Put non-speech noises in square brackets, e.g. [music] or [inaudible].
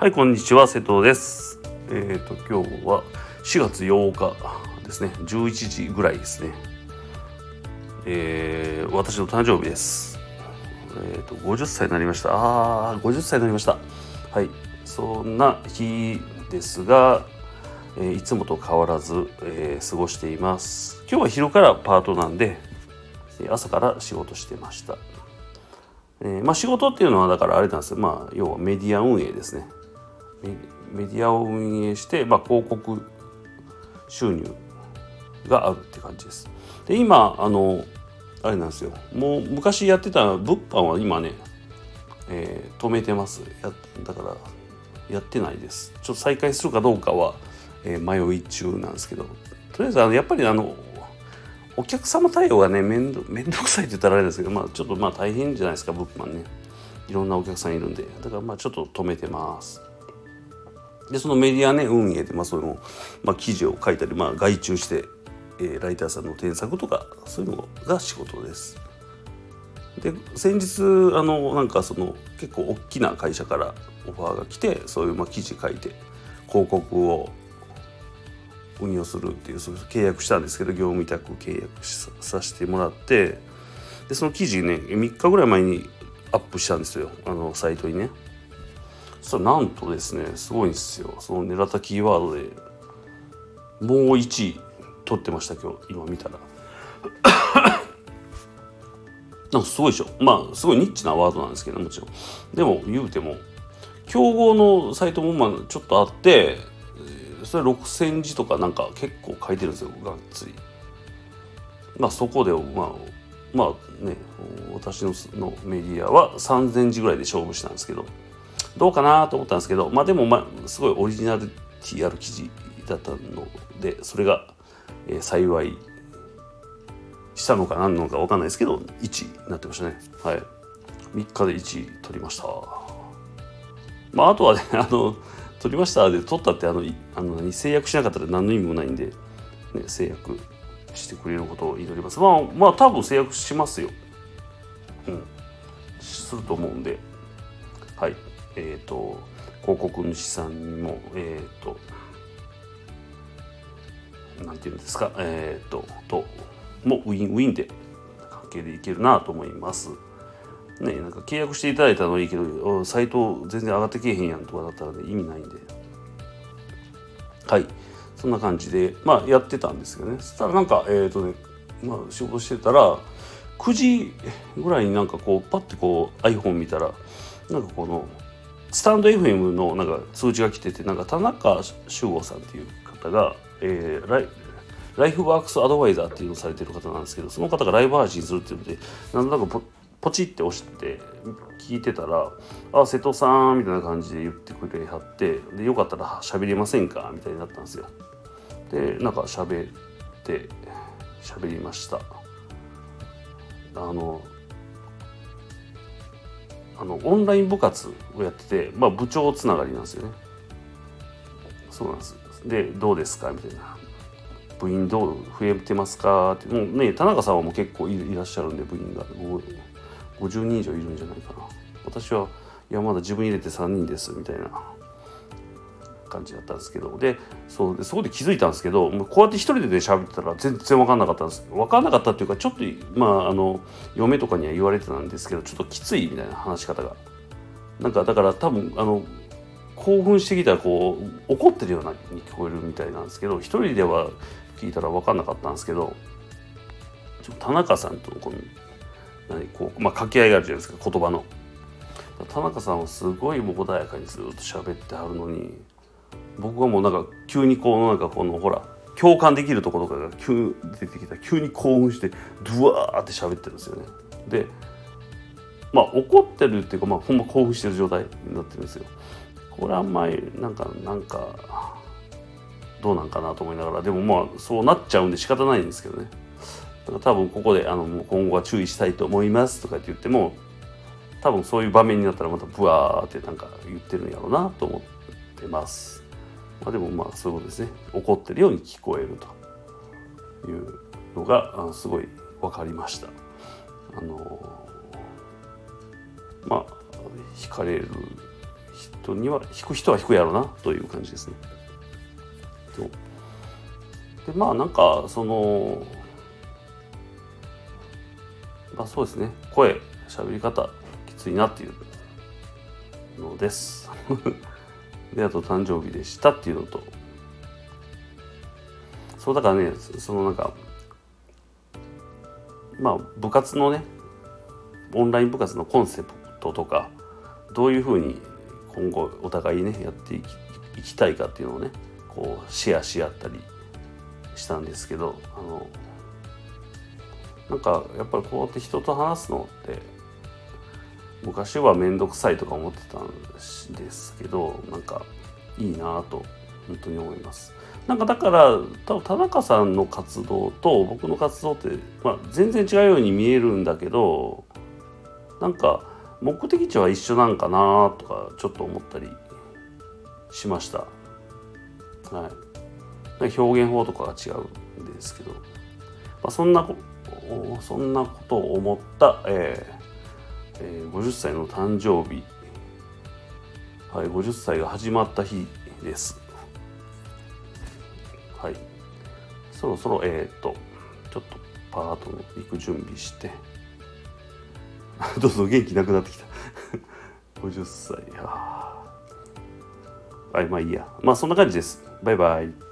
はい、こんにちは、瀬戸です。えっ、と、今日は4月8日ですね、11時ぐらいですね。えー私の誕生日です。えっ、と、50歳になりました。あー、50歳になりました。はい、そんな日ですが、えいつもと変わらず、えー過ごしています。今日は昼からパートなんで、朝から仕事してました。えーまあ、仕事っていうのはだからあれなんですよ、まあ、要はメディア運営ですねメディアを運営して、まあ、広告収入があるって感じです。で今あのあれなんですよ。もう昔やってた物販は今ね、えー止めてます。やだからやってないです。ちょっと再開するかどうかは、えー迷い中なんですけど。とりあえずあのやっぱりあのお客様対応がね面倒面倒くさいって言ったらあれですけど、まあ、ちょっとまあ大変じゃないですか物販ね。いろんなお客さんいるんで。だからまあちょっと止めてます。でそのメディアね運営で、まあ、その、まあ、記事を書いたり、まあ、外注して、えーライターさんの添削とかそういうのが仕事です。で先日あのなんかその結構大きな会社からオファーが来てそういうまあ記事書いて広告を運用するっていうそういう契約したんですけど業務委託契約ささせてもらってでその記事ね3日ぐらい前にアップしたんですよ。あのサイトにね。そしたらなんとですねすごいんですよ。その狙ったキーワードでもう1位取ってました今日今見たら。[coughs] なんかすごいでしょ。まあすごいニッチなワードなんですけどもちろん。でも言うても競合のサイトもまあちょっとあってそれ6,000字とかなんか結構書いてるんですよがっつり。まあそこでまあまあね私ののメディアは3,000字ぐらいで勝負したんですけど。どうかなと思ったんですけどまあでもまあすごいオリジナリティある記事だったのでそれが、えー幸いしたのか何なのか分かんないですけど1になってましたね。はい。3日で1位取りました。まああとはね [laughs] あの取りましたで取ったってあのあの制約しなかったら何の意味もないんで、ね、制約してくれることを祈ります。まあまあ多分制約しますよ。うん。すると思うんで。はい。えっ、と広告主さんにもえっ、となんていうんですかえっ、とともウィンウィンで関係でいけるなと思います。ねなんか契約していただいたのはいいけどサイト全然上がってけえへんやんとかだったら、ね、意味ないんで。はい。そんな感じでまあやってたんですけどね。そしたらなんかえっ、とねまあ仕事してたら9時ぐらいになんかこうパッてこう iPhone 見たらなんかこのスタンド FM のなんか通知が来ててなんか田中修吾さんっていう方が、えーライライフワークスアドバイザーっていうのをされてる方なんですけどその方がライブ配信するっていうのでなんとなくポポチって押して聞いてたら「あ瀬戸さん」みたいな感じで言ってくれはってでよかったら喋りませんか？みたいになったんですよ。でなんか喋って喋りました。あのあのオンライン部活をやってて、まあ、部長つながりなんですよね。そうなんです。で、どうですか？みたいな。部員どう？増えてますか？って。もうね、田中さんはもう結構いらっしゃるんで、部員が50人以上いるんじゃないかな。私は、いや、まだ自分入れて3人です、みたいな感じだったんですけど、で、そうでそこで気づいたんですけど、こうやって一人でね喋ってたら全然分かんなかったんです。分かんなかったっていうか、ちょっと、まあ、あの、嫁とかには言われてたんですけど、ちょっときついみたいな話し方が。なんか、だから多分、あの、興奮してきたらこう怒ってるようなに聞こえるみたいなんですけど一人では聞いたら分かんなかったんですけど田中さんとのこの何こう、まあ、掛け合いがあるじゃないですか言葉の田中さんはすごいもう穏やかにずっと喋ってはるのに僕はもうなんか急にこうなんかこのほら共感できるところかが急出てきた急に興奮してドワーって喋ってるんですよね。でまあ怒ってるっていうかまあほんま興奮してる状態になってるんですよ。これあんまりなんかなんかどうなんかなと思いながらでもまあそうなっちゃうんで仕方ないんですけどね。だから多分ここであのもう今後は注意したいと思いますとかって言っても多分そういう場面になったらまたブワーってなんか言ってるんやろうなと思ってます、まあ、でもまあそういうことですね。怒ってるように聞こえると。いうのがあすごい分かりました。あのまあ惹かれる人には引く人は引くやろなという感じですね。でまあなんかそのまあそうですね。声喋り方きついなっていうのです。であと誕生日でしたっていうのと。そうだからねそのなんかまあ部活のねオンライン部活のコンセプトとかどういうふうに今後お互いねやっていきたいかっていうのをねこうシェアし合ったりしたんですけどあのなんかやっぱりこうやって人と話すのって昔は面倒くさいとか思ってたんですけどなんかいいなと本当に思います。なんかだから多分田中さんの活動と僕の活動って、まあ、全然違うように見えるんだけどなんか目的地は一緒なんかなとかちょっと思ったりしました。はい、表現法とかが違うんですけど、まあ、そんなこそんなことを思った、えーえー、50歳の誕生日、はい、50歳が始まった日です。はい、そろそろえっ、とちょっとパートの行く準備して。[laughs] どんどん元気なくなってきた。[laughs] 50歳。はいまあいいや。まあそんな感じです。バイバイ。